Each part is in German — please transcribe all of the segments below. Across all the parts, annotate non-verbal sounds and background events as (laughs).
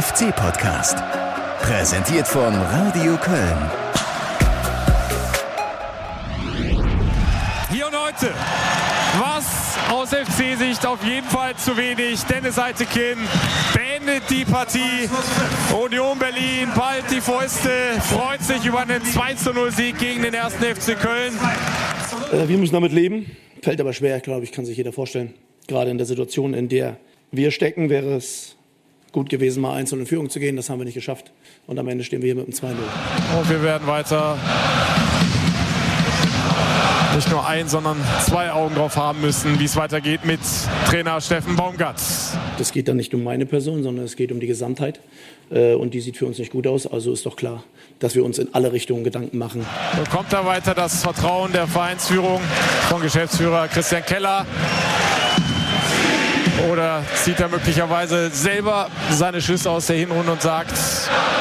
FC-Podcast. Präsentiert von Radio Köln. Hier und heute. Was aus FC-Sicht auf jeden Fall zu wenig. Dennis Eitekin beendet die Partie. Union Berlin bald die Fäuste, freut sich über einen 2-0-Sieg gegen den ersten FC Köln. Äh, wir müssen damit leben. Fällt aber schwer, glaube ich, kann sich jeder vorstellen. Gerade in der Situation, in der wir stecken, wäre es gut gewesen, mal einzeln in Führung zu gehen. Das haben wir nicht geschafft. Und am Ende stehen wir hier mit einem 2-0. Und wir werden weiter nicht nur ein, sondern zwei Augen drauf haben müssen, wie es weitergeht mit Trainer Steffen Baumgart. Das geht dann nicht um meine Person, sondern es geht um die Gesamtheit. Äh, und die sieht für uns nicht gut aus. Also ist doch klar, dass wir uns in alle Richtungen Gedanken machen. Kommt da weiter das Vertrauen der Vereinsführung von Geschäftsführer Christian Keller? Oder zieht er möglicherweise selber seine Schlüsse aus der Hinrunde und sagt,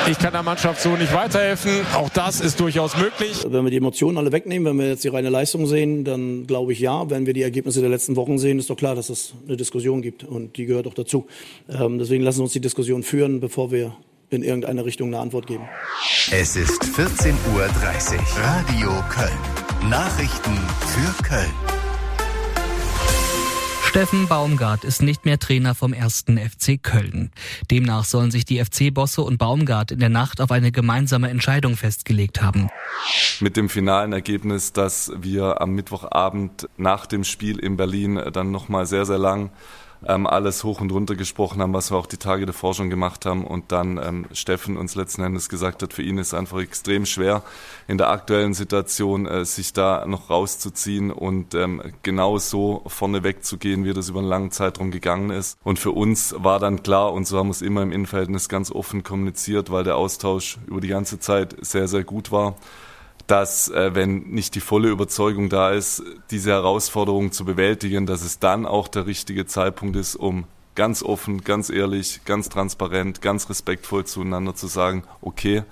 ich kann der Mannschaft so nicht weiterhelfen. Auch das ist durchaus möglich. Wenn wir die Emotionen alle wegnehmen, wenn wir jetzt die reine Leistung sehen, dann glaube ich ja. Wenn wir die Ergebnisse der letzten Wochen sehen, ist doch klar, dass es eine Diskussion gibt und die gehört auch dazu. Ähm, deswegen lassen wir uns die Diskussion führen, bevor wir in irgendeine Richtung eine Antwort geben. Es ist 14.30 Uhr. Radio Köln. Nachrichten für Köln. Steffen Baumgart ist nicht mehr Trainer vom ersten FC Köln. Demnach sollen sich die FC-Bosse und Baumgart in der Nacht auf eine gemeinsame Entscheidung festgelegt haben. Mit dem finalen Ergebnis, dass wir am Mittwochabend nach dem Spiel in Berlin dann nochmal sehr, sehr lang ähm, alles hoch und runter gesprochen haben, was wir auch die Tage davor schon gemacht haben und dann ähm, Steffen uns letzten Endes gesagt hat, für ihn ist einfach extrem schwer in der aktuellen Situation äh, sich da noch rauszuziehen und ähm, genau so vorne wegzugehen, wie das über einen langen Zeitraum gegangen ist. Und für uns war dann klar, und so haben wir es immer im Innenverhältnis ganz offen kommuniziert, weil der Austausch über die ganze Zeit sehr, sehr gut war dass äh, wenn nicht die volle Überzeugung da ist, diese Herausforderung zu bewältigen, dass es dann auch der richtige Zeitpunkt ist, um ganz offen, ganz ehrlich, ganz transparent, ganz respektvoll zueinander zu sagen, okay,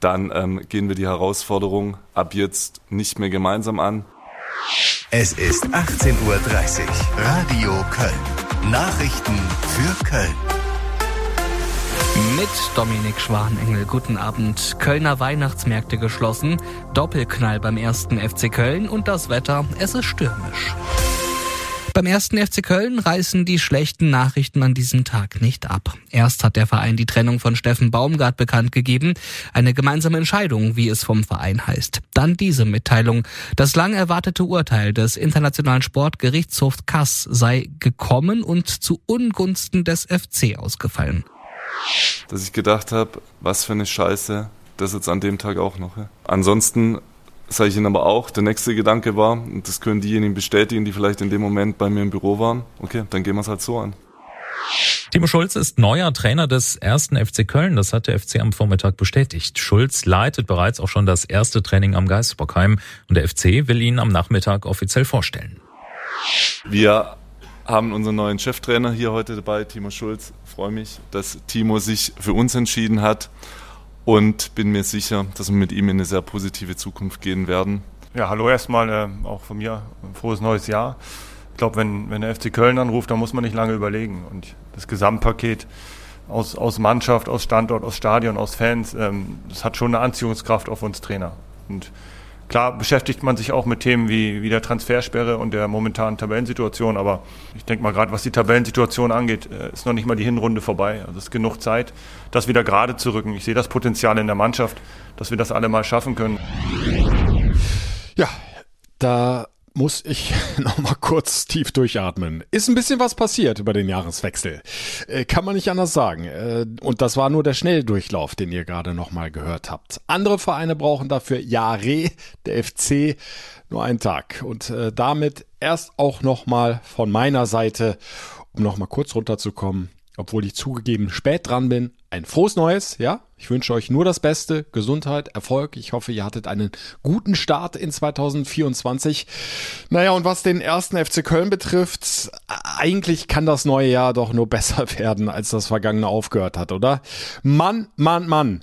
dann ähm, gehen wir die Herausforderung ab jetzt nicht mehr gemeinsam an. Es ist 18.30 Uhr. Radio Köln. Nachrichten für Köln. Mit Dominik Schwanengel, guten Abend. Kölner Weihnachtsmärkte geschlossen, Doppelknall beim ersten FC Köln und das Wetter, es ist stürmisch. Beim ersten FC Köln reißen die schlechten Nachrichten an diesem Tag nicht ab. Erst hat der Verein die Trennung von Steffen Baumgart bekannt gegeben, eine gemeinsame Entscheidung, wie es vom Verein heißt. Dann diese Mitteilung. Das lang erwartete Urteil des Internationalen Sportgerichtshofs Kass sei gekommen und zu Ungunsten des FC ausgefallen dass ich gedacht habe, was für eine Scheiße, das jetzt an dem Tag auch noch. Ja. Ansonsten sage ich Ihnen aber auch, der nächste Gedanke war, und das können diejenigen bestätigen, die vielleicht in dem Moment bei mir im Büro waren, okay, dann gehen wir es halt so an. Timo Schulz ist neuer Trainer des ersten FC Köln. Das hat der FC am Vormittag bestätigt. Schulz leitet bereits auch schon das erste Training am Geisbockheim und der FC will ihn am Nachmittag offiziell vorstellen. Wir haben unseren neuen Cheftrainer hier heute dabei, Timo Schulz. Freue mich, dass Timo sich für uns entschieden hat und bin mir sicher, dass wir mit ihm in eine sehr positive Zukunft gehen werden. Ja, hallo erstmal, äh, auch von mir, frohes neues Jahr. Ich glaube, wenn, wenn der FC Köln anruft, dann muss man nicht lange überlegen. Und das Gesamtpaket aus, aus Mannschaft, aus Standort, aus Stadion, aus Fans, ähm, das hat schon eine Anziehungskraft auf uns Trainer. Und Klar beschäftigt man sich auch mit Themen wie, wie der Transfersperre und der momentanen Tabellensituation, aber ich denke mal, gerade was die Tabellensituation angeht, äh, ist noch nicht mal die Hinrunde vorbei. Also es ist genug Zeit, das wieder gerade zu rücken. Ich sehe das Potenzial in der Mannschaft, dass wir das alle mal schaffen können. Ja, da muss ich (laughs) noch mal kurz tief durchatmen. Ist ein bisschen was passiert über den Jahreswechsel. Äh, kann man nicht anders sagen. Äh, und das war nur der Schnelldurchlauf, den ihr gerade noch mal gehört habt. Andere Vereine brauchen dafür Jahre, der FC nur einen Tag. Und äh, damit erst auch noch mal von meiner Seite, um noch mal kurz runterzukommen, obwohl ich zugegeben spät dran bin, ein frohes Neues, ja. Ich wünsche euch nur das Beste, Gesundheit, Erfolg. Ich hoffe, ihr hattet einen guten Start in 2024. Naja, und was den ersten FC Köln betrifft, eigentlich kann das neue Jahr doch nur (laughs) besser werden, als das vergangene aufgehört hat, oder? Mann, Mann, Mann.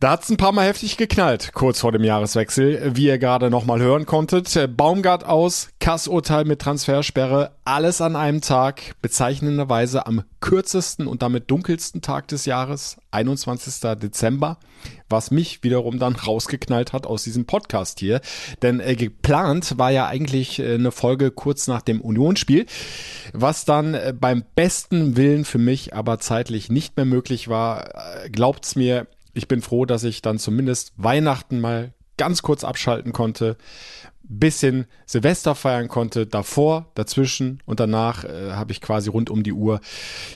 Da hat es ein paar Mal heftig geknallt, kurz vor dem Jahreswechsel, wie ihr gerade nochmal hören konntet. Baumgart aus, Kassurteil mit Transfersperre, alles an einem Tag, bezeichnenderweise am kürzesten und damit dunkelsten Tag des Jahres, 21. Dezember, was mich wiederum dann rausgeknallt hat aus diesem Podcast hier. Denn äh, geplant war ja eigentlich äh, eine Folge kurz nach dem Unionsspiel, was dann äh, beim besten Willen für mich aber zeitlich nicht mehr möglich war. Äh, glaubt's mir, ich bin froh, dass ich dann zumindest Weihnachten mal ganz kurz abschalten konnte, bisschen Silvester feiern konnte, davor, dazwischen und danach äh, habe ich quasi rund um die Uhr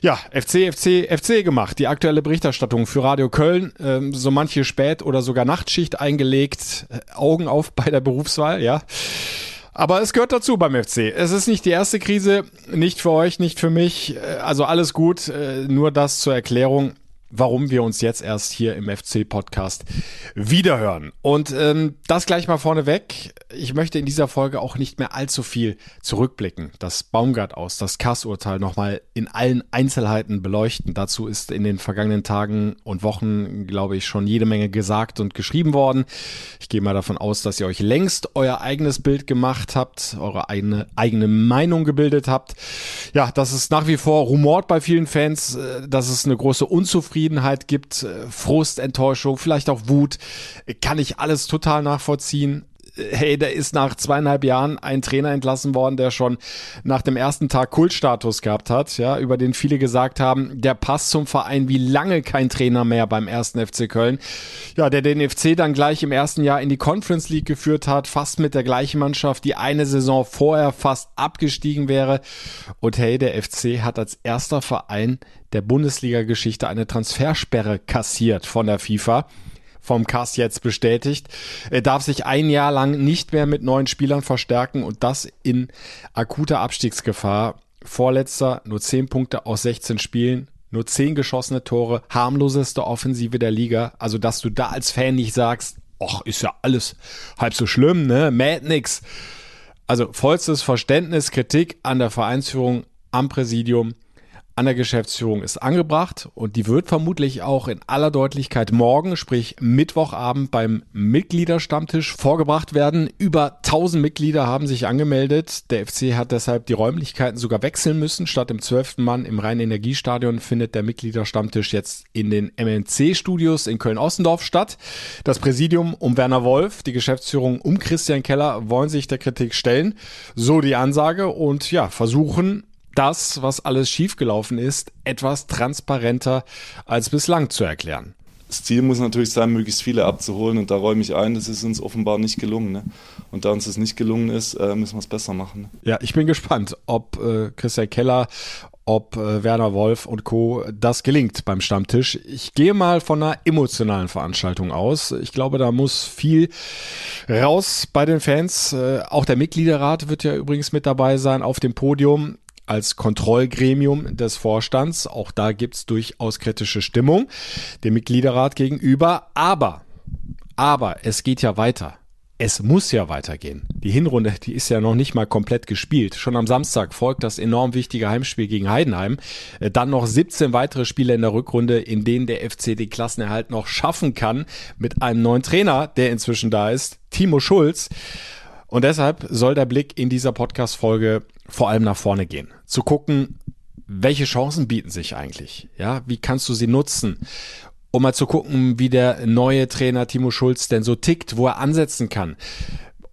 ja FC, FC, FC gemacht. Die aktuelle Berichterstattung für Radio Köln, ähm, so manche Spät- oder sogar Nachtschicht eingelegt, äh, Augen auf (laughs) bei der Berufswahl, ja. Aber es gehört dazu beim FC. Es ist nicht die erste Krise, nicht für euch, nicht für mich. Äh, also alles gut, äh, nur das zur Erklärung warum wir uns jetzt erst hier im FC-Podcast wiederhören. Und ähm, das gleich mal vorneweg. Ich möchte in dieser Folge auch nicht mehr allzu viel zurückblicken. Das Baumgart aus, das Kass-Urteil nochmal in allen Einzelheiten beleuchten. Dazu ist in den vergangenen Tagen und Wochen, glaube ich, schon jede Menge gesagt und geschrieben worden. Ich gehe mal davon aus, dass ihr euch längst euer eigenes Bild gemacht habt, eure eigene, eigene Meinung gebildet habt. Ja, das ist nach wie vor rumort bei vielen Fans, äh, dass es eine große Unzufriedenheit Unzufriedenheit gibt, äh, Frust, Enttäuschung, vielleicht auch Wut, kann ich alles total nachvollziehen hey, da ist nach zweieinhalb Jahren ein Trainer entlassen worden, der schon nach dem ersten Tag Kultstatus gehabt hat, ja, über den viele gesagt haben, der passt zum Verein wie lange kein Trainer mehr beim ersten FC Köln. Ja, der den FC dann gleich im ersten Jahr in die Conference League geführt hat, fast mit der gleichen Mannschaft, die eine Saison vorher fast abgestiegen wäre. Und hey, der FC hat als erster Verein der Bundesliga-Geschichte eine Transfersperre kassiert von der FIFA vom Cast jetzt bestätigt. Er darf sich ein Jahr lang nicht mehr mit neuen Spielern verstärken und das in akuter Abstiegsgefahr. Vorletzter, nur 10 Punkte aus 16 Spielen, nur 10 geschossene Tore, harmloseste Offensive der Liga. Also, dass du da als Fan nicht sagst, ach, ist ja alles halb so schlimm, ne? Mad nix. Also vollstes Verständnis, Kritik an der Vereinsführung, am Präsidium an der Geschäftsführung ist angebracht und die wird vermutlich auch in aller Deutlichkeit morgen, sprich Mittwochabend beim Mitgliederstammtisch vorgebracht werden. Über 1000 Mitglieder haben sich angemeldet. Der FC hat deshalb die Räumlichkeiten sogar wechseln müssen. Statt im 12. Mann im Rhein-Energiestadion findet der Mitgliederstammtisch jetzt in den MNC-Studios in Köln-Ossendorf statt. Das Präsidium um Werner Wolf, die Geschäftsführung um Christian Keller wollen sich der Kritik stellen. So die Ansage und ja, versuchen das, was alles schiefgelaufen ist, etwas transparenter als bislang zu erklären. Das Ziel muss natürlich sein, möglichst viele abzuholen und da räume ich ein, das ist uns offenbar nicht gelungen. Ne? Und da uns das nicht gelungen ist, äh, müssen wir es besser machen. Ne? Ja, ich bin gespannt, ob äh, Christian Keller, ob äh, Werner Wolf und Co. das gelingt beim Stammtisch. Ich gehe mal von einer emotionalen Veranstaltung aus. Ich glaube, da muss viel raus bei den Fans. Äh, auch der Mitgliederrat wird ja übrigens mit dabei sein auf dem Podium als Kontrollgremium des Vorstands. Auch da gibt's durchaus kritische Stimmung dem Mitgliederrat gegenüber. Aber, aber es geht ja weiter. Es muss ja weitergehen. Die Hinrunde, die ist ja noch nicht mal komplett gespielt. Schon am Samstag folgt das enorm wichtige Heimspiel gegen Heidenheim. Äh, dann noch 17 weitere Spiele in der Rückrunde, in denen der FC den Klassenerhalt noch schaffen kann mit einem neuen Trainer, der inzwischen da ist, Timo Schulz. Und deshalb soll der Blick in dieser Podcast-Folge vor allem nach vorne gehen. Zu gucken, welche Chancen bieten sich eigentlich? Ja, wie kannst du sie nutzen? Um mal zu gucken, wie der neue Trainer Timo Schulz denn so tickt, wo er ansetzen kann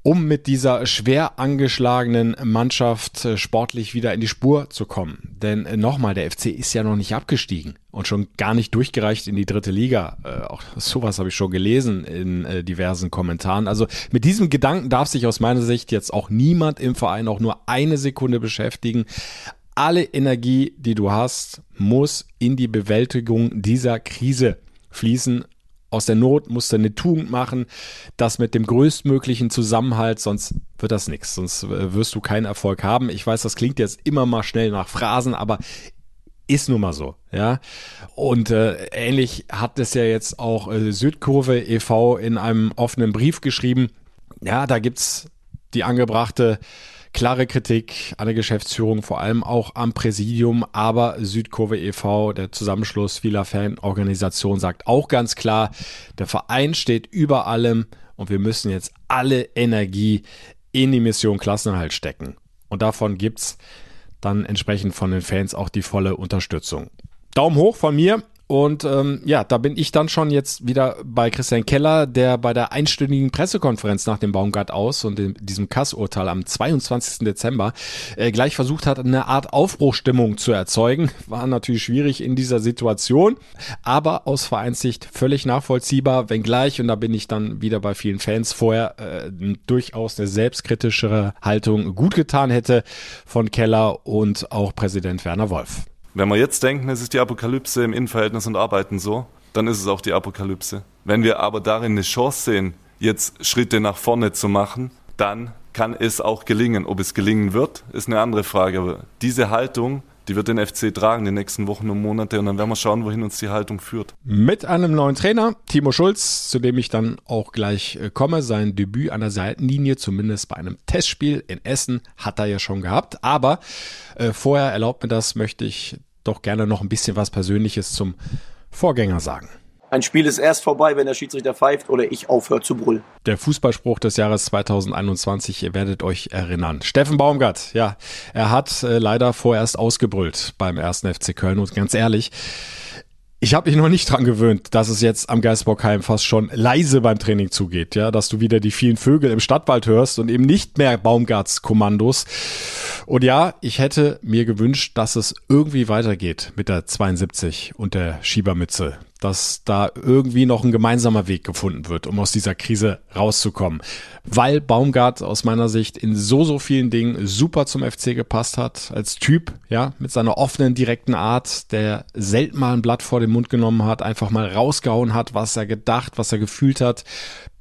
um mit dieser schwer angeschlagenen Mannschaft äh, sportlich wieder in die Spur zu kommen. Denn äh, nochmal, der FC ist ja noch nicht abgestiegen und schon gar nicht durchgereicht in die dritte Liga. Äh, auch sowas habe ich schon gelesen in diversen Kommentaren. Also mit diesem Gedanken darf sich aus meiner Sicht jetzt auch niemand im Verein auch nur eine Sekunde beschäftigen. Alle Energie, die du hast, muss in die Bewältigung dieser Krise fließen aus der Not musst du eine Tugend machen, das mit dem größtmöglichen Zusammenhalt, sonst wird das nichts, sonst äh, wirst du keinen Erfolg haben. Ich weiß, das klingt jetzt immer mal schnell nach Phrasen, aber ist nun mal so, ja. Und äh, ähnlich hat es ja jetzt auch äh, Südkurve e.V. in einem offenen Brief geschrieben. Ja, da gibt's die angebrachte klare Kritik an der Geschäftsführung, vor allem auch am Präsidium, aber Südkurve e.V., der Zusammenschluss vieler Fanorganisationen, sagt auch ganz klar, der Verein steht über allem und wir müssen jetzt alle Energie in die Mission Klassenerhalt stecken. Und davon gibt's dann entsprechend von den Fans auch die volle Unterstützung. Daumen hoch von mir. Und ähm, ja, da bin ich dann schon jetzt wieder bei Christian Keller, der bei der einstündigen Pressekonferenz nach dem Baumgart aus und in diesem Kassurteil am 22. Dezember äh, gleich versucht hat, eine Art Aufbruchstimmung zu erzeugen. War natürlich schwierig in dieser Situation, aber aus Vereinssicht völlig nachvollziehbar, wenngleich, und da bin ich dann wieder bei vielen Fans vorher, äh, durchaus eine selbstkritischere Haltung gut getan hätte von Keller und auch Präsident Werner Wolf. Wenn wir jetzt denken, es ist die Apokalypse im Innenverhältnis und arbeiten so, dann ist es auch die Apokalypse. Wenn wir aber darin eine Chance sehen, jetzt Schritte nach vorne zu machen, dann kann es auch gelingen. Ob es gelingen wird, ist eine andere Frage. Aber diese Haltung, die wird den FC tragen die nächsten Wochen und Monate und dann werden wir schauen, wohin uns die Haltung führt. Mit einem neuen Trainer, Timo Schulz, zu dem ich dann auch gleich äh, komme. Sein Debüt an der Seitenlinie, zumindest bei einem Testspiel in Essen, hat er ja schon gehabt. Aber äh, vorher erlaubt mir das, möchte ich doch gerne noch ein bisschen was Persönliches zum Vorgänger sagen. Ein Spiel ist erst vorbei, wenn der Schiedsrichter pfeift oder ich aufhöre zu brüllen. Der Fußballspruch des Jahres 2021, ihr werdet euch erinnern. Steffen Baumgart, ja, er hat äh, leider vorerst ausgebrüllt beim ersten FC Köln und ganz ehrlich, ich habe mich noch nicht dran gewöhnt, dass es jetzt am Geisbockheim fast schon leise beim Training zugeht, ja, dass du wieder die vielen Vögel im Stadtwald hörst und eben nicht mehr Baumgarts Kommandos. Und ja, ich hätte mir gewünscht, dass es irgendwie weitergeht mit der 72 und der Schiebermütze dass da irgendwie noch ein gemeinsamer Weg gefunden wird, um aus dieser Krise rauszukommen. Weil Baumgart aus meiner Sicht in so, so vielen Dingen super zum FC gepasst hat, als Typ, ja, mit seiner offenen, direkten Art, der selten mal ein Blatt vor den Mund genommen hat, einfach mal rausgehauen hat, was er gedacht, was er gefühlt hat.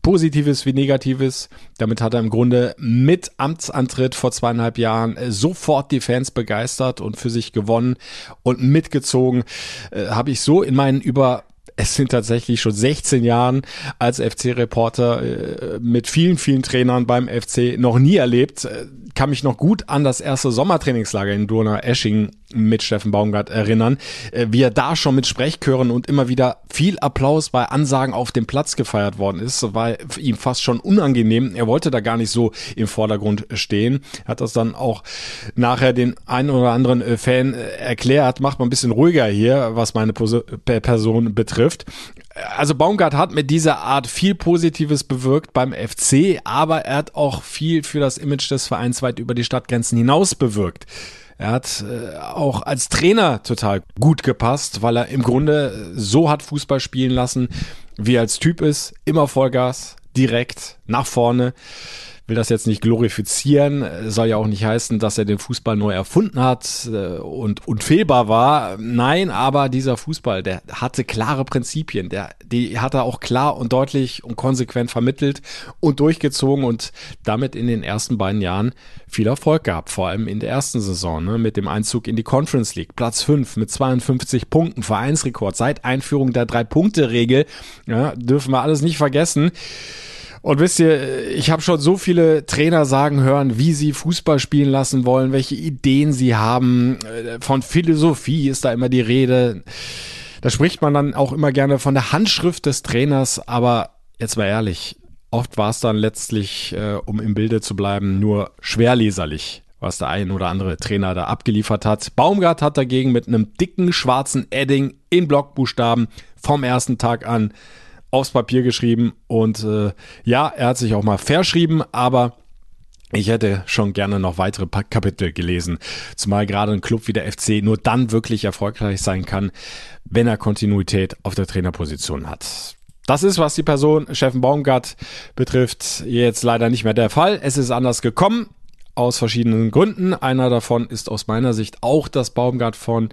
Positives wie Negatives. Damit hat er im Grunde mit Amtsantritt vor zweieinhalb Jahren sofort die Fans begeistert und für sich gewonnen und mitgezogen. Äh, Habe ich so in meinen über es sind tatsächlich schon 16 Jahren als FC-Reporter äh, mit vielen, vielen Trainern beim FC noch nie erlebt. Äh, kann mich noch gut an das erste Sommertrainingslager in Donau-Esching mit Steffen Baumgart erinnern, äh, wie er da schon mit Sprechchören und immer wieder viel Applaus bei Ansagen auf dem Platz gefeiert worden ist, war ihm fast schon unangenehm. Er wollte da gar nicht so im Vordergrund stehen. Er hat das dann auch nachher den einen oder anderen Fan erklärt, macht mal ein bisschen ruhiger hier, was meine Person betrifft. Also Baumgart hat mit dieser Art viel Positives bewirkt beim FC, aber er hat auch viel für das Image des Vereins weit über die Stadtgrenzen hinaus bewirkt. Er hat äh, auch als Trainer total gut gepasst, weil er im Grunde so hat Fußball spielen lassen, wie er als Typ ist, immer Vollgas, direkt, nach vorne will das jetzt nicht glorifizieren, soll ja auch nicht heißen, dass er den Fußball neu erfunden hat äh, und unfehlbar war. Nein, aber dieser Fußball, der hatte klare Prinzipien, der, die hat er auch klar und deutlich und konsequent vermittelt und durchgezogen und damit in den ersten beiden Jahren viel Erfolg gehabt, vor allem in der ersten Saison, ne, mit dem Einzug in die Conference League. Platz 5 mit 52 Punkten, Vereinsrekord seit Einführung der Drei-Punkte-Regel. Ja, dürfen wir alles nicht vergessen. Und wisst ihr, ich habe schon so viele Trainer sagen hören, wie sie Fußball spielen lassen wollen, welche Ideen sie haben. Von Philosophie ist da immer die Rede. Da spricht man dann auch immer gerne von der Handschrift des Trainers, aber jetzt mal ehrlich, oft war es dann letztlich, äh, um im Bilde zu bleiben, nur schwerleserlich was der ein oder andere Trainer da abgeliefert hat. Baumgart hat dagegen mit einem dicken schwarzen Edding in Blockbuchstaben vom ersten Tag an aufs Papier geschrieben und äh, ja, er hat sich auch mal verschrieben, aber ich hätte schon gerne noch weitere Kapitel gelesen, zumal gerade ein Club wie der FC nur dann wirklich erfolgreich sein kann, wenn er Kontinuität auf der Trainerposition hat. Das ist, was die Person Steffen Baumgart betrifft, jetzt leider nicht mehr der Fall. Es ist anders gekommen aus verschiedenen Gründen. Einer davon ist aus meiner Sicht auch, dass Baumgart von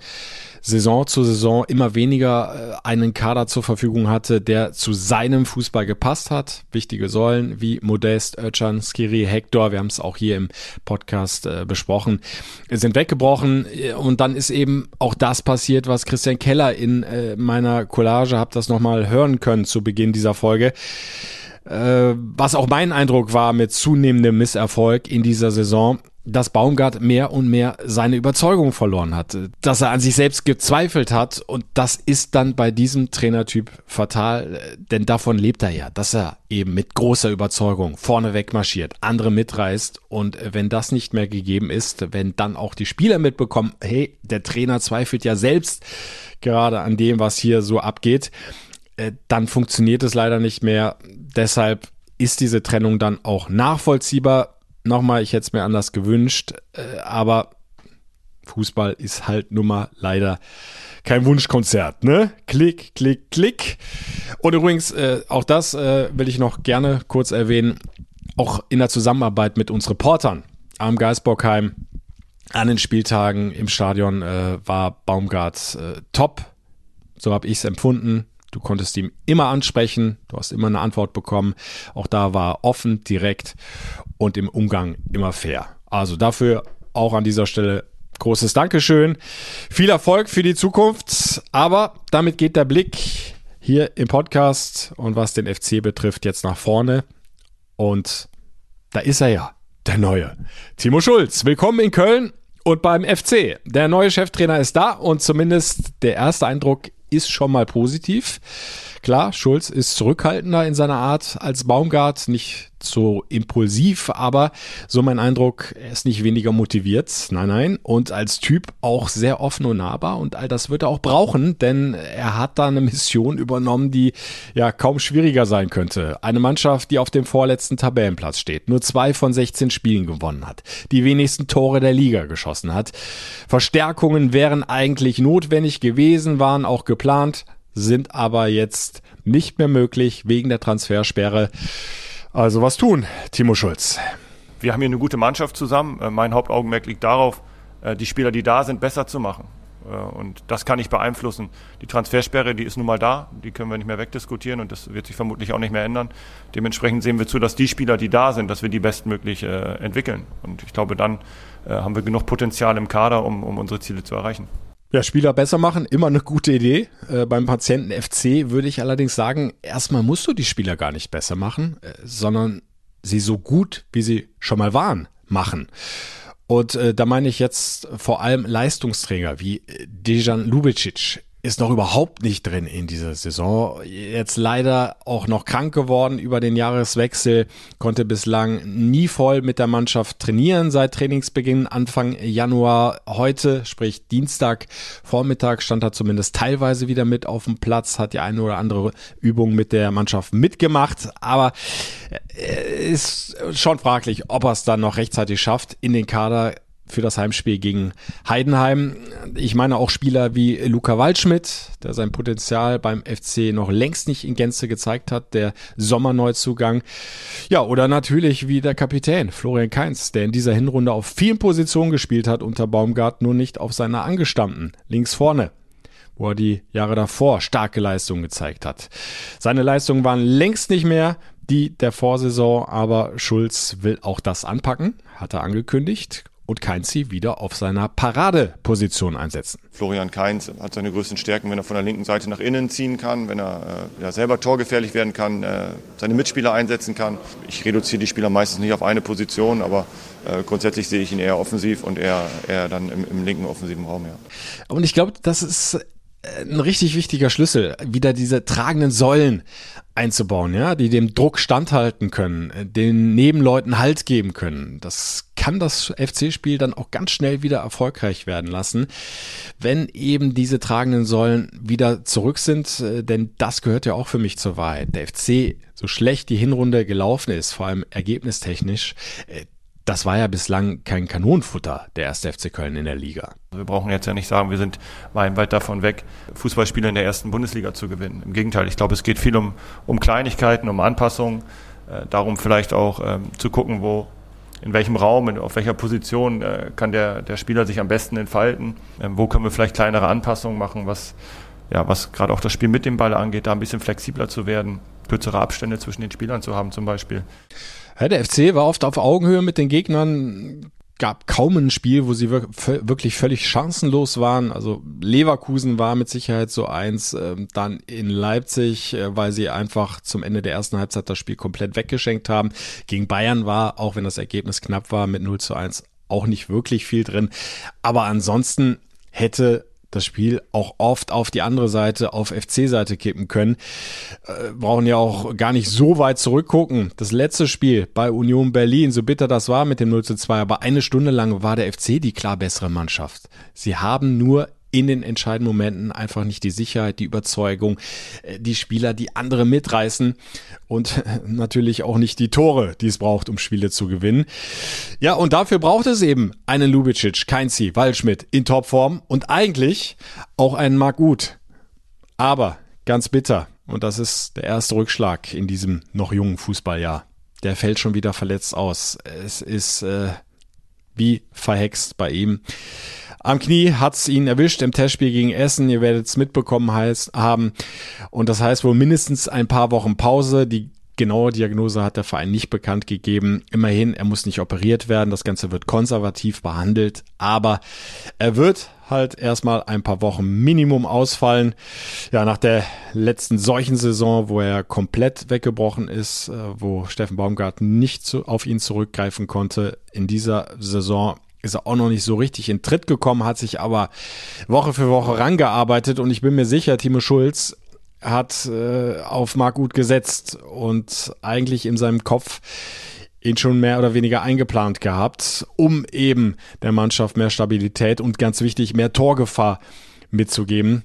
Saison zu Saison immer weniger äh, einen Kader zur Verfügung hatte, der zu seinem Fußball gepasst hat. Wichtige Säulen wie Modest, Özcan, Skiri, Hector, wir haben es auch hier im Podcast äh, besprochen, sind weggebrochen und dann ist eben auch das passiert, was Christian Keller in äh, meiner Collage, habt das nochmal hören können zu Beginn dieser Folge was auch mein Eindruck war mit zunehmendem Misserfolg in dieser Saison, dass Baumgart mehr und mehr seine Überzeugung verloren hat, dass er an sich selbst gezweifelt hat. Und das ist dann bei diesem Trainertyp fatal, denn davon lebt er ja, dass er eben mit großer Überzeugung vorne wegmarschiert, andere mitreißt. Und wenn das nicht mehr gegeben ist, wenn dann auch die Spieler mitbekommen, hey, der Trainer zweifelt ja selbst gerade an dem, was hier so abgeht, äh, dann funktioniert es leider nicht mehr. Deshalb ist diese Trennung dann auch nachvollziehbar nochmal, ich hätte es mir anders gewünscht, äh, aber Fußball ist halt nun mal leider kein Wunschkonzert, ne? Klick, klick, klick. Und übrigens, äh, auch das äh, will ich noch gerne kurz erwähnen, auch in der Zusammenarbeit mit uns Reportern am Geisbockheim an den Spieltagen im Stadion äh, war Baumgart äh, top. So habe ich es empfunden. Du konntest ihm immer ansprechen, du hast immer eine Antwort bekommen. Auch da war offen, direkt und im Umgang immer fair. Also dafür auch an dieser Stelle großes Dankeschön. Viel Erfolg für die Zukunft. Aber damit geht der Blick hier im Podcast und was den FC betrifft jetzt nach vorne. Und da ist er ja, der neue. Timo Schulz, willkommen in Köln und beim FC. Der neue Cheftrainer ist da und zumindest der erste Eindruck ist schon mal positiv. Klar, Schulz ist zurückhaltender in seiner Art als Baumgart, nicht so impulsiv, aber so mein Eindruck, er ist nicht weniger motiviert. Nein, nein. Und als Typ auch sehr offen und nahbar und all das wird er auch brauchen, denn er hat da eine Mission übernommen, die ja kaum schwieriger sein könnte. Eine Mannschaft, die auf dem vorletzten Tabellenplatz steht, nur zwei von 16 Spielen gewonnen hat, die wenigsten Tore der Liga geschossen hat. Verstärkungen wären eigentlich notwendig gewesen, waren auch geplant, sind aber jetzt nicht mehr möglich wegen der Transfersperre. Also was tun, Timo Schulz? Wir haben hier eine gute Mannschaft zusammen. Äh, mein Hauptaugenmerk liegt darauf, äh, die Spieler, die da sind, besser zu machen. Äh, und das kann ich beeinflussen. Die Transfersperre, die ist nun mal da, die können wir nicht mehr wegdiskutieren und das wird sich vermutlich auch nicht mehr ändern. Dementsprechend sehen wir zu, dass die Spieler, die da sind, dass wir die bestmöglich entwickeln. Und ich glaube, dann haben wir genug Potenzial im Kader, um, um unsere Ziele zu erreichen. Ja, Spieler besser machen, immer eine gute Idee. Äh, beim Patienten FC würde ich allerdings sagen, erstmal musst du die Spieler gar nicht besser machen, äh, sondern sie so gut, wie sie schon mal waren, machen. Und äh, da meine ich jetzt vor allem Leistungsträger wie äh, Dejan Lubicic ist noch überhaupt nicht drin in dieser Saison. Jetzt leider auch noch krank geworden über den Jahreswechsel, konnte bislang nie voll mit der Mannschaft trainieren seit Trainingsbeginn Anfang Januar. Heute, sprich Dienstag Vormittag, stand er zumindest teilweise wieder mit auf dem Platz, hat die eine oder andere Übung mit der Mannschaft mitgemacht, aber äh, ist schon fraglich, ob er es dann noch rechtzeitig schafft, in den Kader für das Heimspiel gegen Heidenheim. Ich meine auch Spieler wie Luca Waldschmidt, der sein Potenzial beim FC noch längst nicht in Gänze gezeigt hat, der Sommerneuzugang. Ja, oder natürlich wie der Kapitän Florian Kainz, der in dieser Hinrunde auf vielen Positionen gespielt hat unter Baumgart, nur nicht auf seiner angestammten, links vorne wo er die Jahre davor starke Leistungen gezeigt hat. Seine Leistungen waren längst nicht mehr die der Vorsaison, aber Schulz will auch das anpacken, hat er angekündigt und Keinzi wieder auf seiner Paradeposition einsetzen. Florian Kainz hat seine größten Stärken, wenn er von der linken Seite nach innen ziehen kann, wenn er äh, ja, selber torgefährlich werden kann, äh, seine Mitspieler einsetzen kann. Ich reduziere die Spieler meistens nicht auf eine Position, aber äh, grundsätzlich sehe ich ihn eher offensiv und eher, eher dann im, im linken offensiven Raum. Ja. Und ich glaube, das ist ein richtig wichtiger Schlüssel, wieder diese tragenden Säulen einzubauen, ja, die dem Druck standhalten können, den Nebenleuten Halt geben können. Das kann das FC-Spiel dann auch ganz schnell wieder erfolgreich werden lassen, wenn eben diese tragenden Säulen wieder zurück sind, äh, denn das gehört ja auch für mich zur Wahrheit. Der FC, so schlecht die Hinrunde gelaufen ist, vor allem ergebnistechnisch, äh, das war ja bislang kein Kanonenfutter der erste FC Köln in der Liga. Wir brauchen jetzt ja nicht sagen, wir sind weit davon weg, Fußballspiele in der ersten Bundesliga zu gewinnen. Im Gegenteil, ich glaube, es geht viel um, um Kleinigkeiten, um Anpassungen, äh, darum vielleicht auch ähm, zu gucken, wo in welchem Raum, in, auf welcher Position äh, kann der, der Spieler sich am besten entfalten, ähm, wo können wir vielleicht kleinere Anpassungen machen, was, ja, was gerade auch das Spiel mit dem Ball angeht, da ein bisschen flexibler zu werden, kürzere Abstände zwischen den Spielern zu haben zum Beispiel. Ja, der FC war oft auf Augenhöhe mit den Gegnern, gab kaum ein Spiel, wo sie wirklich völlig chancenlos waren. Also Leverkusen war mit Sicherheit so eins, ähm, dann in Leipzig, äh, weil sie einfach zum Ende der ersten Halbzeit das Spiel komplett weggeschenkt haben. Gegen Bayern war, auch wenn das Ergebnis knapp war, mit 0 zu 1 auch nicht wirklich viel drin. Aber ansonsten hätte das Spiel auch oft auf die andere Seite, auf FC-Seite kippen können. Äh, brauchen ja auch gar nicht so weit zurückgucken. Das letzte Spiel bei Union Berlin, so bitter das war mit dem 0 zu 2, aber eine Stunde lang war der FC die klar bessere Mannschaft. Sie haben nur in den entscheidenden Momenten einfach nicht die Sicherheit, die Überzeugung, äh, die Spieler, die andere mitreißen und (laughs) natürlich auch nicht die Tore, die es braucht, um Spiele zu gewinnen. Ja, und dafür braucht es eben einen Lubicic, Keinzi, Waldschmidt in Topform und eigentlich auch einen Marc Uth. Aber ganz bitter, und das ist der erste Rückschlag in diesem noch jungen Fußballjahr. Der fällt schon wieder verletzt aus. Es ist äh, wie verhext bei ihm. Am Knie hat's ihn erwischt im Testspiel gegen Essen. Ihr werdet es mitbekommen heißt, haben. Und das heißt wohl mindestens ein paar Wochen Pause. Die genaue Diagnose hat der Verein nicht bekannt gegeben. Immerhin, er muss nicht operiert werden. Das Ganze wird konservativ behandelt. Aber er wird halt erstmal ein paar Wochen Minimum ausfallen. Ja, nach der letzten solchen Saison, wo er komplett weggebrochen ist, äh, wo Steffen Baumgart nicht auf ihn zurückgreifen konnte, in dieser Saison ist er auch noch nicht so richtig in Tritt gekommen, hat sich aber Woche für Woche rangearbeitet und ich bin mir sicher, Timo Schulz hat äh, auf Marc Uth gesetzt und eigentlich in seinem Kopf ihn schon mehr oder weniger eingeplant gehabt, um eben der Mannschaft mehr Stabilität und ganz wichtig mehr Torgefahr mitzugeben.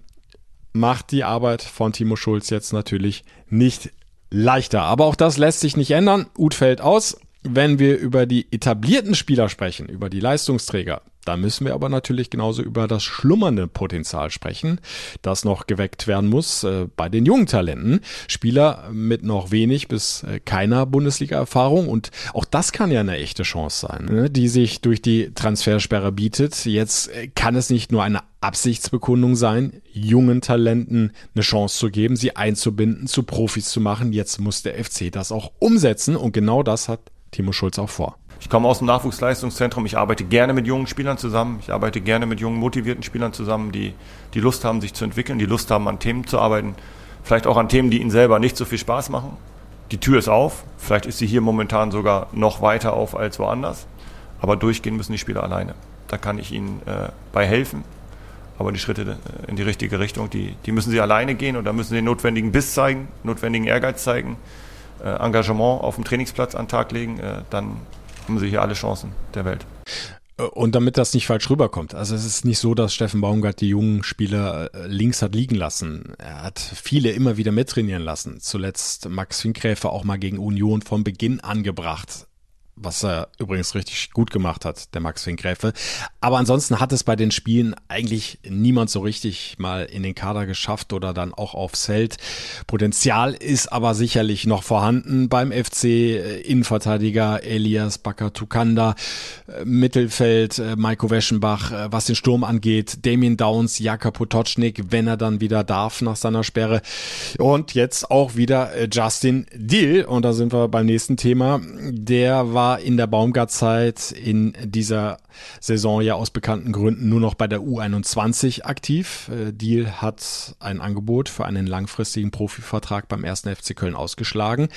Macht die Arbeit von Timo Schulz jetzt natürlich nicht leichter. Aber auch das lässt sich nicht ändern. Uth fällt aus. Wenn wir über die etablierten Spieler sprechen, über die Leistungsträger, da müssen wir aber natürlich genauso über das schlummernde Potenzial sprechen, das noch geweckt werden muss äh, bei den jungen Talenten. Spieler mit noch wenig bis äh, keiner Bundesliga-Erfahrung und auch das kann ja eine echte Chance sein, ne, die sich durch die Transfersperre bietet. Jetzt äh, kann es nicht nur eine Absichtsbekundung sein, jungen Talenten eine Chance zu geben, sie einzubinden, zu Profis zu machen. Jetzt muss der FC das auch umsetzen und genau das hat Timo Schulz auch vor. Ich komme aus dem Nachwuchsleistungszentrum. Ich arbeite gerne mit jungen Spielern zusammen. Ich arbeite gerne mit jungen, motivierten Spielern zusammen, die die Lust haben, sich zu entwickeln, die Lust haben, an Themen zu arbeiten. Vielleicht auch an Themen, die ihnen selber nicht so viel Spaß machen. Die Tür ist auf. Vielleicht ist sie hier momentan sogar noch weiter auf als woanders. Aber durchgehen müssen die Spieler alleine. Da kann ich ihnen äh, bei helfen. Aber die Schritte äh, in die richtige Richtung, die, die müssen sie alleine gehen und da müssen sie den notwendigen Biss zeigen, notwendigen Ehrgeiz zeigen Engagement auf dem Trainingsplatz an den Tag legen, äh, dann haben sie hier alle Chancen der Welt. Äh, und damit das nicht falsch rüberkommt. Also es ist nicht so, dass Steffen Baumgart die jungen Spieler links hat liegen lassen. Er hat viele immer wieder mittrainieren lassen. Zuletzt Max Finkräfer auch mal gegen Union von Beginn angebracht was er übrigens richtig gut gemacht hat, der Max Finkgräfe. Aber ansonsten hat es bei den Spielen eigentlich niemand so richtig mal in den Kader geschafft oder dann auch aufs Feld. Potenzial ist aber sicherlich noch vorhanden beim FC. Innenverteidiger Elias Bakatukanda, Mittelfeld äh, Maiko Weschenbach, äh, was den Sturm angeht, Damien Downs, Jaka Potocznik, wenn er dann wieder darf nach seiner Sperre. Und jetzt auch wieder äh, Justin Dill. Und da sind wir beim nächsten Thema. Der war war in der Baumgart-Zeit in dieser Saison ja aus bekannten Gründen nur noch bei der U21 aktiv. Äh, Deal hat ein Angebot für einen langfristigen Profivertrag beim ersten FC Köln ausgeschlagen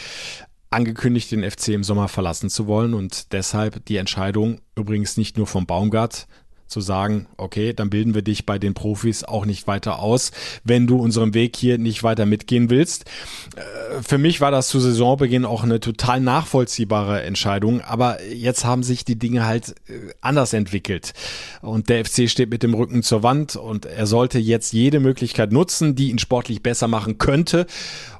angekündigt, den FC im Sommer verlassen zu wollen und deshalb die Entscheidung übrigens nicht nur vom Baumgart, zu sagen, okay, dann bilden wir dich bei den Profis auch nicht weiter aus, wenn du unserem Weg hier nicht weiter mitgehen willst. Äh, für mich war das zu Saisonbeginn auch eine total nachvollziehbare Entscheidung, aber jetzt haben sich die Dinge halt äh, anders entwickelt und der FC steht mit dem Rücken zur Wand und er sollte jetzt jede Möglichkeit nutzen, die ihn sportlich besser machen könnte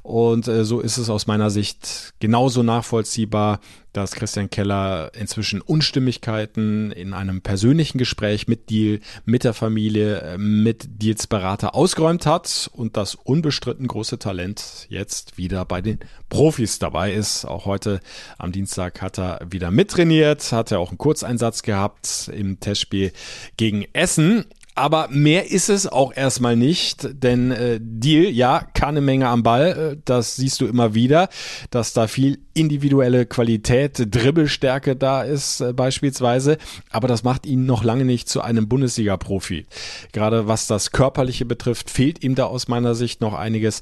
und äh, so ist es aus meiner Sicht genauso nachvollziehbar, dass Christian Keller inzwischen Unstimmigkeiten in einem persönlichen Gespräch mit Deal, mit der Familie, äh, mit Deals Berater ausgeräumt hat und das unbestritten große Talent jetzt wieder bei den Profis dabei ist. Auch heute am Dienstag hat er wieder mittrainiert, hat er auch einen Kurzeinsatz gehabt im Testspiel gegen Essen aber mehr ist es auch erstmal nicht, denn äh, Deal, ja, kann eine Menge am Ball, äh, das siehst du immer wieder, dass da viel individuelle Qualität, Dribbelstärke da ist äh, beispielsweise, aber das macht ihn noch lange nicht zu einem Bundesliga-Profi. Gerade was das Körperliche betrifft, fehlt ihm da aus meiner Sicht noch einiges.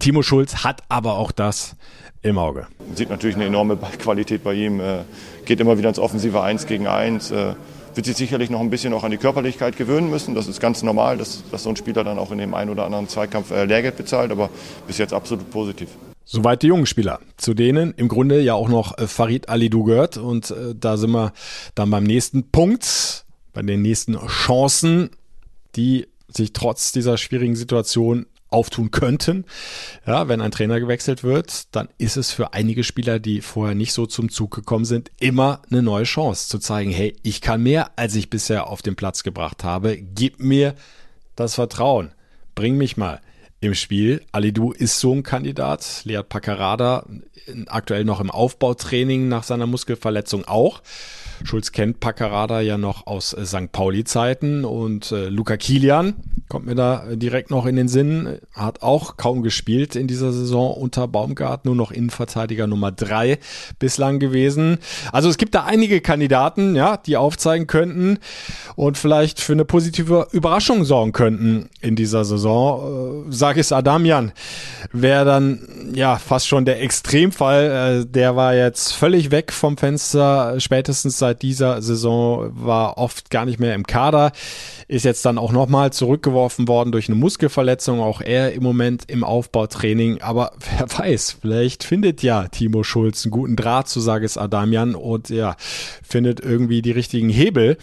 Timo Schulz hat aber auch das im Auge. Sieht natürlich eine enorme Qualität bei ihm, äh, geht immer wieder ins offensive Eins gegen Eins, äh, wird sich sicherlich noch ein bisschen auch an die Körperlichkeit gewöhnen müssen. Das ist ganz normal, dass, dass so ein Spieler dann auch in dem einen oder anderen Zweikampf äh, Lehrgeld bezahlt, aber bis jetzt absolut positiv. Soweit die jungen Spieler, zu denen im Grunde ja auch noch äh, Farid Alidou gehört. Und äh, da sind wir dann beim nächsten Punkt, bei den nächsten Chancen, die sich trotz dieser schwierigen Situation auftun könnten. Ja, wenn ein Trainer gewechselt wird, dann ist es für einige Spieler, die vorher nicht so zum Zug gekommen sind, immer eine neue Chance zu zeigen, hey, ich kann mehr, als ich bisher auf den Platz gebracht habe. Gib mir das Vertrauen. Bring mich mal im Spiel. Alidu ist so ein Kandidat. Lead Paccarada aktuell noch im Aufbautraining nach seiner Muskelverletzung auch. Schulz kennt Paccarada ja noch aus äh, St. Pauli-Zeiten und äh, Luca Kilian kommt mir da direkt noch in den Sinn, hat auch kaum gespielt in dieser Saison unter Baumgart, nur noch Innenverteidiger Nummer drei bislang gewesen. Also es gibt da einige Kandidaten, ja, die aufzeigen könnten und vielleicht für eine positive Überraschung sorgen könnten in dieser Saison. Äh, sag es Adamian, wäre dann ja fast schon der Extremfall. Äh, der war jetzt völlig weg vom Fenster, spätestens seit dieser Saison war oft gar nicht mehr im Kader, ist jetzt dann auch nochmal zurückgeworfen worden durch eine Muskelverletzung, auch er im Moment im Aufbautraining, aber (laughs) wer weiß, vielleicht findet ja Timo Schulz einen guten Draht zu Sages Adamian und ja, findet irgendwie die richtigen Hebel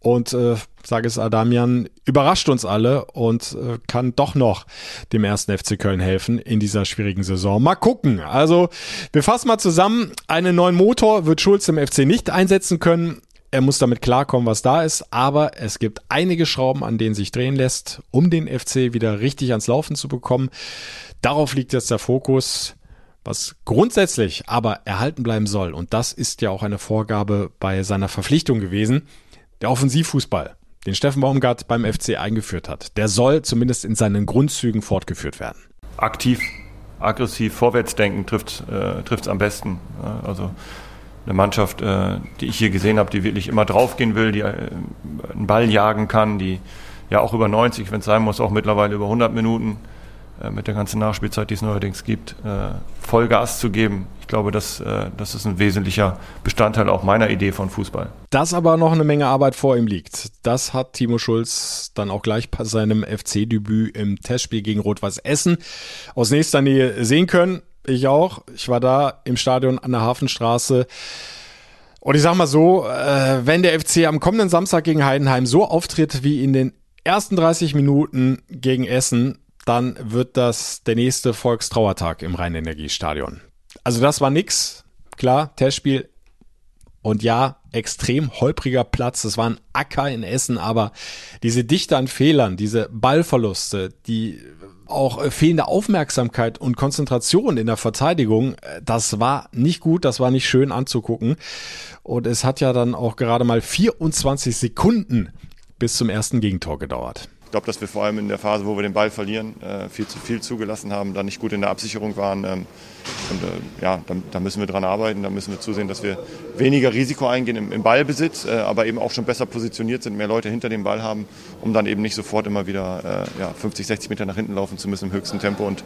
und äh, sage es Adamian, überrascht uns alle und äh, kann doch noch dem ersten FC Köln helfen in dieser schwierigen Saison. Mal gucken. Also, wir fassen mal zusammen. Einen neuen Motor wird Schulz im FC nicht einsetzen können. Er muss damit klarkommen, was da ist, aber es gibt einige Schrauben, an denen sich drehen lässt, um den FC wieder richtig ans Laufen zu bekommen. Darauf liegt jetzt der Fokus was grundsätzlich aber erhalten bleiben soll. Und das ist ja auch eine Vorgabe bei seiner Verpflichtung gewesen. Der Offensivfußball, den Steffen Baumgart beim FC eingeführt hat, der soll zumindest in seinen Grundzügen fortgeführt werden. Aktiv, aggressiv, vorwärtsdenken trifft es äh, am besten. Also eine Mannschaft, äh, die ich hier gesehen habe, die wirklich immer draufgehen will, die äh, einen Ball jagen kann, die ja auch über 90, wenn es sein muss, auch mittlerweile über 100 Minuten äh, mit der ganzen Nachspielzeit, die es neuerdings gibt, Vollgas zu geben. Ich glaube, das, das ist ein wesentlicher Bestandteil auch meiner Idee von Fußball. Dass aber noch eine Menge Arbeit vor ihm liegt, das hat Timo Schulz dann auch gleich bei seinem FC-Debüt im Testspiel gegen Rot-Weiß Essen aus nächster Nähe sehen können. Ich auch. Ich war da im Stadion an der Hafenstraße. Und ich sag mal so, wenn der FC am kommenden Samstag gegen Heidenheim so auftritt wie in den ersten 30 Minuten gegen Essen, dann wird das der nächste Volkstrauertag im Rhein-Energiestadion. Also das war nix. Klar, Testspiel. Und ja, extrem holpriger Platz. Es war ein Acker in Essen, aber diese Dichte an Fehlern, diese Ballverluste, die auch fehlende Aufmerksamkeit und Konzentration in der Verteidigung, das war nicht gut, das war nicht schön anzugucken. Und es hat ja dann auch gerade mal 24 Sekunden bis zum ersten Gegentor gedauert. Ich glaube, dass wir vor allem in der Phase, wo wir den Ball verlieren, äh, viel zu viel zugelassen haben, da nicht gut in der Absicherung waren. Ähm, und äh, ja, da, müssen wir dran arbeiten. Da müssen wir zusehen, dass wir weniger Risiko eingehen im, Ballbesitz, äh, aber eben auch schon besser positioniert sind, mehr Leute hinter dem Ball haben, um dann eben nicht sofort immer wieder äh, ja, 50, 60 Meter nach hinten laufen zu müssen im höchsten Tempo und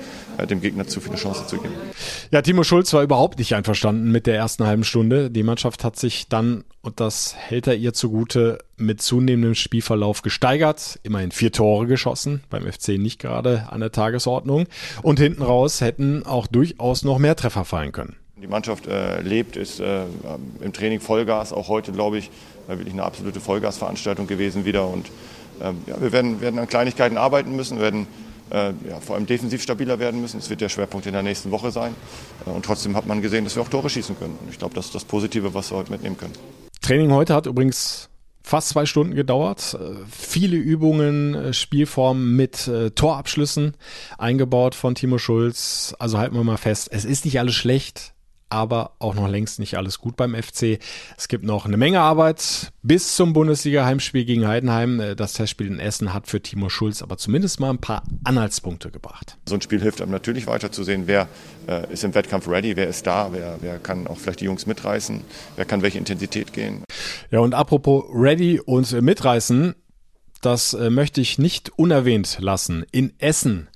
dem Gegner zu viele Chancen zu geben. Ja, Timo Schulz war überhaupt nicht einverstanden mit der ersten halben Stunde. Die Mannschaft hat sich dann, und das hält er ihr zugute, mit zunehmendem Spielverlauf gesteigert. Immerhin vier Tore geschossen, beim FC nicht gerade an der Tagesordnung. Und hinten raus hätten auch durchaus noch mehr Treffer fallen können. Die Mannschaft äh, lebt, ist äh, im Training Vollgas, auch heute glaube ich, äh, wirklich eine absolute Vollgasveranstaltung gewesen wieder. Und ähm, ja, wir werden, werden an Kleinigkeiten arbeiten müssen, werden äh, ja, vor allem defensiv stabiler werden müssen. Das wird der Schwerpunkt in der nächsten Woche sein. Äh, und trotzdem hat man gesehen, dass wir auch Tore schießen können. Und ich glaube, das ist das Positive, was wir heute mitnehmen können. Training heute hat übrigens fast zwei Stunden gedauert. Viele Übungen, äh, Spielformen mit äh, Torabschlüssen eingebaut von Timo Schulz. Also halten wir mal fest, es ist nicht alles schlecht aber auch noch längst nicht alles gut beim FC. Es gibt noch eine Menge Arbeit bis zum Bundesliga-Heimspiel gegen Heidenheim. Äh, das Testspiel in Essen hat für Timo Schulz aber zumindest mal ein paar Anhaltspunkte gebracht. So ein Spiel hilft einem natürlich weiter zu sehen, wer äh, ist im Wettkampf ready, wer ist da, wer, wer kann auch vielleicht die Jungs mitreißen, wer kann welche Intensität gehen. Ja, und apropos ready und mitreißen, das äh, möchte ich nicht unerwähnt lassen. In Essen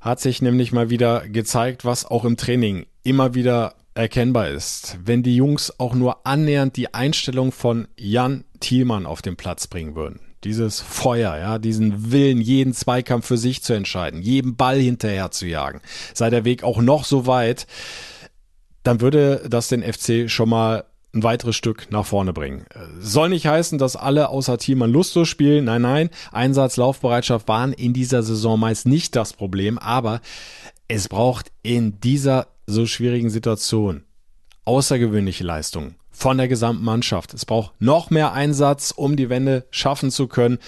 hat sich nämlich mal wieder gezeigt, was auch im Training immer wieder erkennbar ist, wenn die Jungs auch nur annähernd die Einstellung von Jan Thielmann auf den Platz bringen würden. Dieses Feuer, ja, diesen Willen, jeden Zweikampf für sich zu entscheiden, jeden Ball hinterher zu jagen, sei der Weg auch noch so weit, dann würde das den FC schon mal ein weiteres Stück nach vorne bringen. Soll nicht heißen, dass alle außer Thielmann lustlos spielen. Nein, nein. Einsatz, Laufbereitschaft waren in dieser Saison meist nicht das Problem. Aber es braucht in dieser so schwierigen Situation außergewöhnliche Leistungen von der gesamten Mannschaft. Es braucht noch mehr Einsatz, um die Wende schaffen zu können.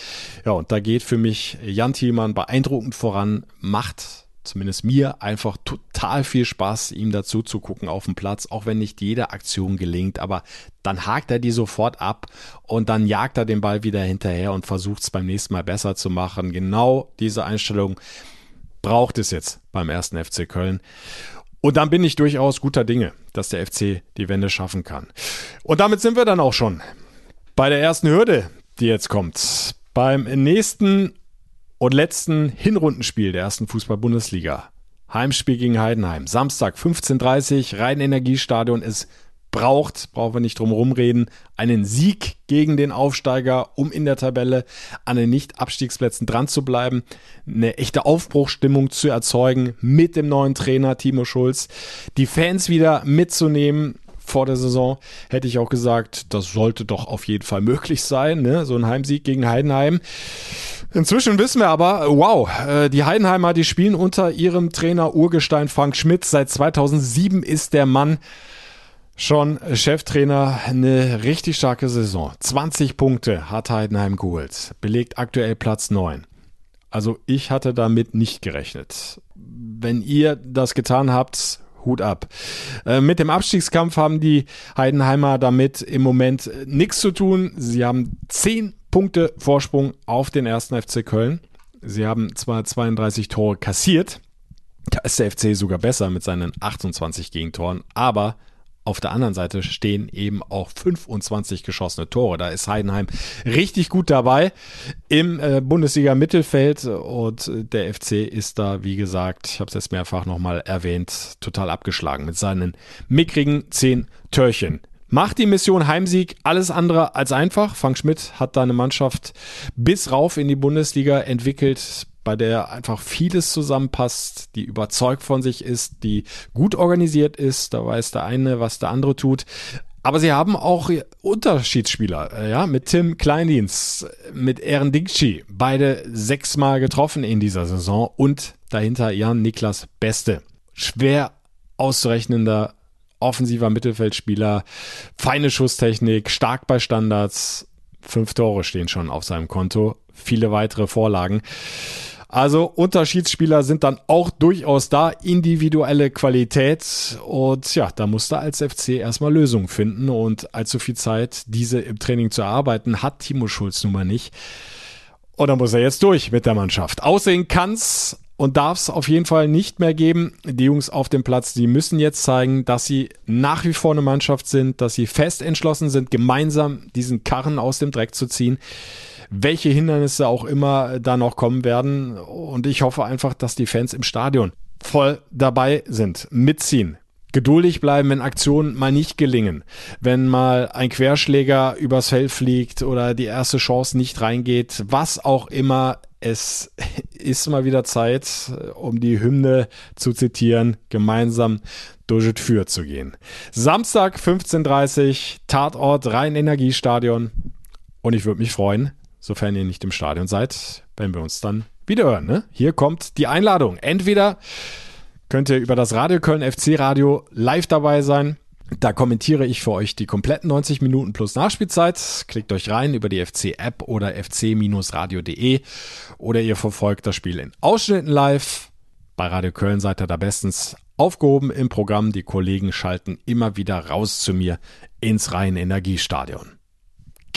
Ja, und da geht für mich Jan Thielmann beeindruckend voran, macht zumindest mir einfach total viel Spaß, ihm dazu zu gucken auf dem Platz, auch wenn nicht jede Aktion gelingt, aber dann hakt er die sofort ab und dann jagt er den Ball wieder hinterher und versucht es beim nächsten Mal besser zu machen. Genau diese Einstellung braucht es jetzt beim ersten FC Köln. Und dann bin ich durchaus guter Dinge, dass der FC die Wende schaffen kann. Und damit sind wir dann auch schon bei der ersten Hürde, die jetzt kommt. Beim nächsten und letzten Hinrundenspiel der ersten Fußball-Bundesliga. Heimspiel gegen Heidenheim. Samstag 15.30 Uhr, Rhein-Energiestadion. Es braucht, brauchen wir nicht drum rumreden, einen Sieg gegen den Aufsteiger, um in der Tabelle an den Nicht-Abstiegsplätzen dran zu bleiben, eine echte Aufbruchstimmung zu erzeugen mit dem neuen Trainer Timo Schulz, die Fans wieder mitzunehmen, vor der Saison hätte ich auch gesagt, das sollte doch auf jeden Fall möglich sein, ne? so ein Heimsieg gegen Heidenheim. Inzwischen wissen wir aber, wow, äh, die Heidenheimer, die spielen unter ihrem Trainer Urgestein Frank Schmidt. Seit 2007 ist der Mann schon Cheftrainer. Eine richtig starke Saison. 20 Punkte hat Heidenheim geholt. Belegt aktuell Platz 9. Also ich hatte damit nicht gerechnet. Wenn ihr das getan habt, Hut ab. Äh, mit dem Abstiegskampf haben die Heidenheimer damit im Moment nichts zu tun. Sie haben zehn Punkte Vorsprung auf den ersten FC Köln. Sie haben zwar 32 Tore kassiert, da ist der FC sogar besser mit seinen 28 Gegentoren, aber auf der anderen Seite stehen eben auch 25 geschossene Tore. Da ist Heidenheim richtig gut dabei im äh, Bundesliga-Mittelfeld und der FC ist da, wie gesagt, ich habe es jetzt mehrfach nochmal erwähnt, total abgeschlagen mit seinen mickrigen 10 Törchen. Macht die Mission Heimsieg alles andere als einfach. Frank Schmidt hat da eine Mannschaft bis rauf in die Bundesliga entwickelt bei der einfach vieles zusammenpasst, die überzeugt von sich ist, die gut organisiert ist. Da weiß der eine, was der andere tut. Aber sie haben auch Unterschiedsspieler, äh, ja, mit Tim Kleindienst, mit Ehren Dingchi, beide sechsmal getroffen in dieser Saison und dahinter Jan Niklas Beste. Schwer auszurechnender offensiver Mittelfeldspieler, feine Schusstechnik, stark bei Standards. Fünf Tore stehen schon auf seinem Konto, viele weitere Vorlagen. Also Unterschiedsspieler sind dann auch durchaus da, individuelle Qualität und ja, da musste als FC erstmal Lösungen finden und allzu viel Zeit, diese im Training zu erarbeiten, hat Timo Schulz nun mal nicht. Und dann muss er jetzt durch mit der Mannschaft. Aussehen kann's und darf es auf jeden Fall nicht mehr geben. Die Jungs auf dem Platz, die müssen jetzt zeigen, dass sie nach wie vor eine Mannschaft sind, dass sie fest entschlossen sind, gemeinsam diesen Karren aus dem Dreck zu ziehen welche Hindernisse auch immer da noch kommen werden. Und ich hoffe einfach, dass die Fans im Stadion voll dabei sind, mitziehen. Geduldig bleiben, wenn Aktionen mal nicht gelingen. Wenn mal ein Querschläger übers Feld fliegt oder die erste Chance nicht reingeht, was auch immer. Es (laughs) ist mal wieder Zeit, um die Hymne zu zitieren, gemeinsam durch das Für zu gehen. Samstag 15.30 Tatort Rhein-Energiestadion. Und ich würde mich freuen, sofern ihr nicht im Stadion seid, wenn wir uns dann wieder hören. Ne? Hier kommt die Einladung. Entweder könnt ihr über das Radio Köln FC Radio live dabei sein. Da kommentiere ich für euch die kompletten 90 Minuten plus Nachspielzeit. Klickt euch rein über die FC-App oder fc-radio.de oder ihr verfolgt das Spiel in Ausschnitten live. Bei Radio Köln seid ihr da bestens aufgehoben im Programm. Die Kollegen schalten immer wieder raus zu mir ins Rhein-Energiestadion.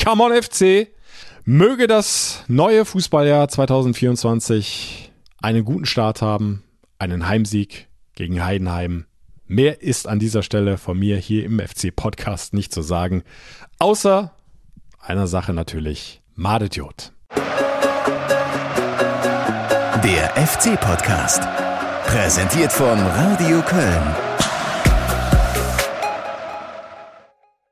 Come on FC! Möge das neue Fußballjahr 2024 einen guten Start haben, einen Heimsieg gegen Heidenheim. Mehr ist an dieser Stelle von mir hier im FC Podcast nicht zu sagen, außer einer Sache natürlich, Madetjod. Der FC Podcast, präsentiert von Radio Köln.